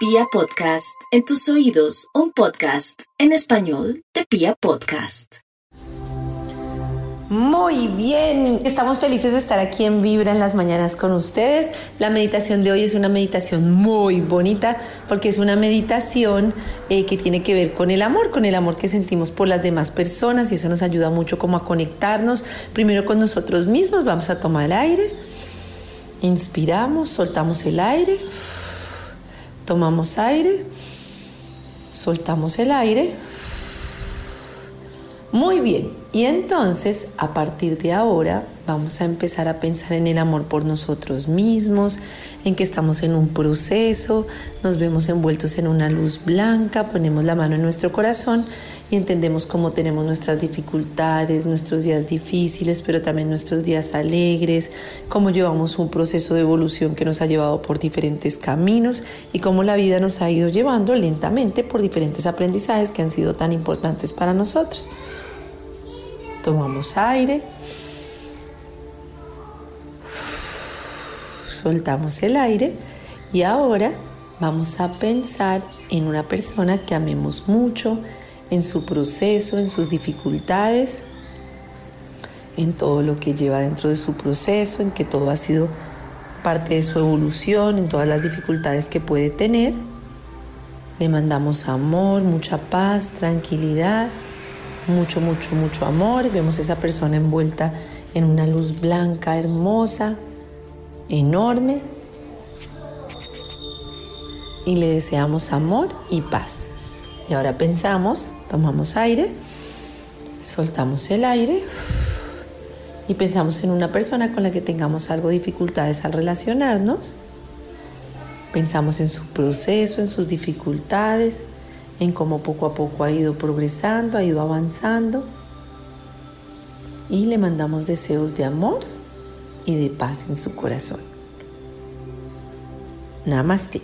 Pia Podcast, en tus oídos, un podcast en español de Pia Podcast. Muy bien, estamos felices de estar aquí en Vibra en las mañanas con ustedes. La meditación de hoy es una meditación muy bonita porque es una meditación eh, que tiene que ver con el amor, con el amor que sentimos por las demás personas y eso nos ayuda mucho como a conectarnos primero con nosotros mismos. Vamos a tomar aire, inspiramos, soltamos el aire, tomamos aire, soltamos el aire. Muy bien, y entonces a partir de ahora vamos a empezar a pensar en el amor por nosotros mismos, en que estamos en un proceso, nos vemos envueltos en una luz blanca, ponemos la mano en nuestro corazón y entendemos cómo tenemos nuestras dificultades, nuestros días difíciles, pero también nuestros días alegres, cómo llevamos un proceso de evolución que nos ha llevado por diferentes caminos y cómo la vida nos ha ido llevando lentamente por diferentes aprendizajes que han sido tan importantes para nosotros. Tomamos aire. Soltamos el aire y ahora vamos a pensar en una persona que amemos mucho, en su proceso, en sus dificultades, en todo lo que lleva dentro de su proceso, en que todo ha sido parte de su evolución, en todas las dificultades que puede tener. Le mandamos amor, mucha paz, tranquilidad mucho, mucho, mucho amor. Vemos a esa persona envuelta en una luz blanca, hermosa, enorme. Y le deseamos amor y paz. Y ahora pensamos, tomamos aire, soltamos el aire y pensamos en una persona con la que tengamos algo de dificultades al relacionarnos. Pensamos en su proceso, en sus dificultades, en cómo poco a poco ha ido progresando, ha ido avanzando. Y le mandamos deseos de amor y de paz en su corazón. Namaste.